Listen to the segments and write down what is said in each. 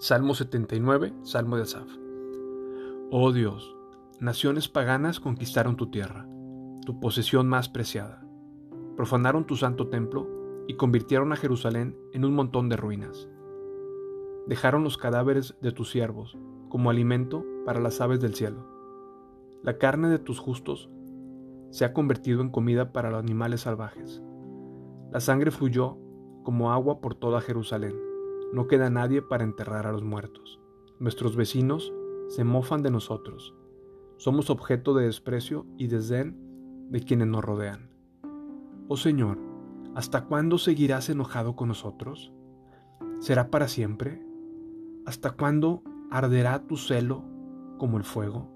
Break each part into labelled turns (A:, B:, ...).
A: Salmo 79, Salmo de Asaf. Oh Dios, naciones paganas conquistaron tu tierra, tu posesión más preciada. Profanaron tu santo templo y convirtieron a Jerusalén en un montón de ruinas. Dejaron los cadáveres de tus siervos como alimento para las aves del cielo. La carne de tus justos se ha convertido en comida para los animales salvajes. La sangre fluyó como agua por toda Jerusalén no queda nadie para enterrar a los muertos. Nuestros vecinos se mofan de nosotros. Somos objeto de desprecio y desdén de quienes nos rodean. Oh Señor, ¿hasta cuándo seguirás enojado con nosotros? ¿Será para siempre? ¿Hasta cuándo arderá tu celo como el fuego?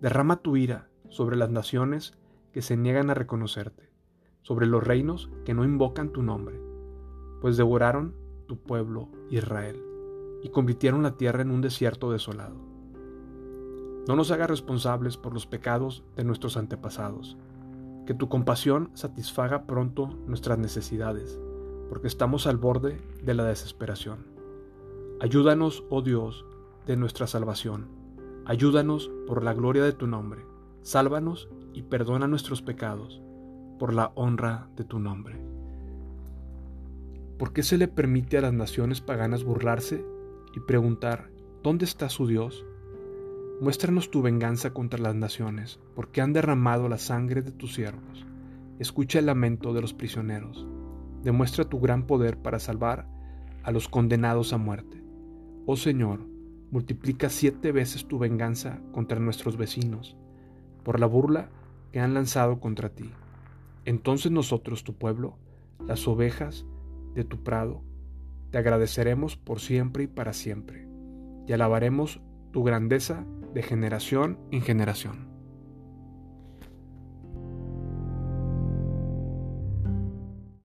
A: Derrama tu ira sobre las naciones que se niegan a reconocerte, sobre los reinos que no invocan tu nombre, pues devoraron tu pueblo Israel, y convirtieron la tierra en un desierto desolado. No nos hagas responsables por los pecados de nuestros antepasados. Que tu compasión satisfaga pronto nuestras necesidades, porque estamos al borde de la desesperación. Ayúdanos, oh Dios, de nuestra salvación. Ayúdanos por la gloria de tu nombre. Sálvanos y perdona nuestros pecados, por la honra de tu nombre. ¿Por qué se le permite a las naciones paganas burlarse y preguntar, ¿dónde está su Dios? Muéstranos tu venganza contra las naciones, porque han derramado la sangre de tus siervos. Escucha el lamento de los prisioneros. Demuestra tu gran poder para salvar a los condenados a muerte. Oh Señor, multiplica siete veces tu venganza contra nuestros vecinos, por la burla que han lanzado contra ti. Entonces nosotros, tu pueblo, las ovejas, de tu prado, te agradeceremos por siempre y para siempre, y alabaremos tu grandeza de generación en generación.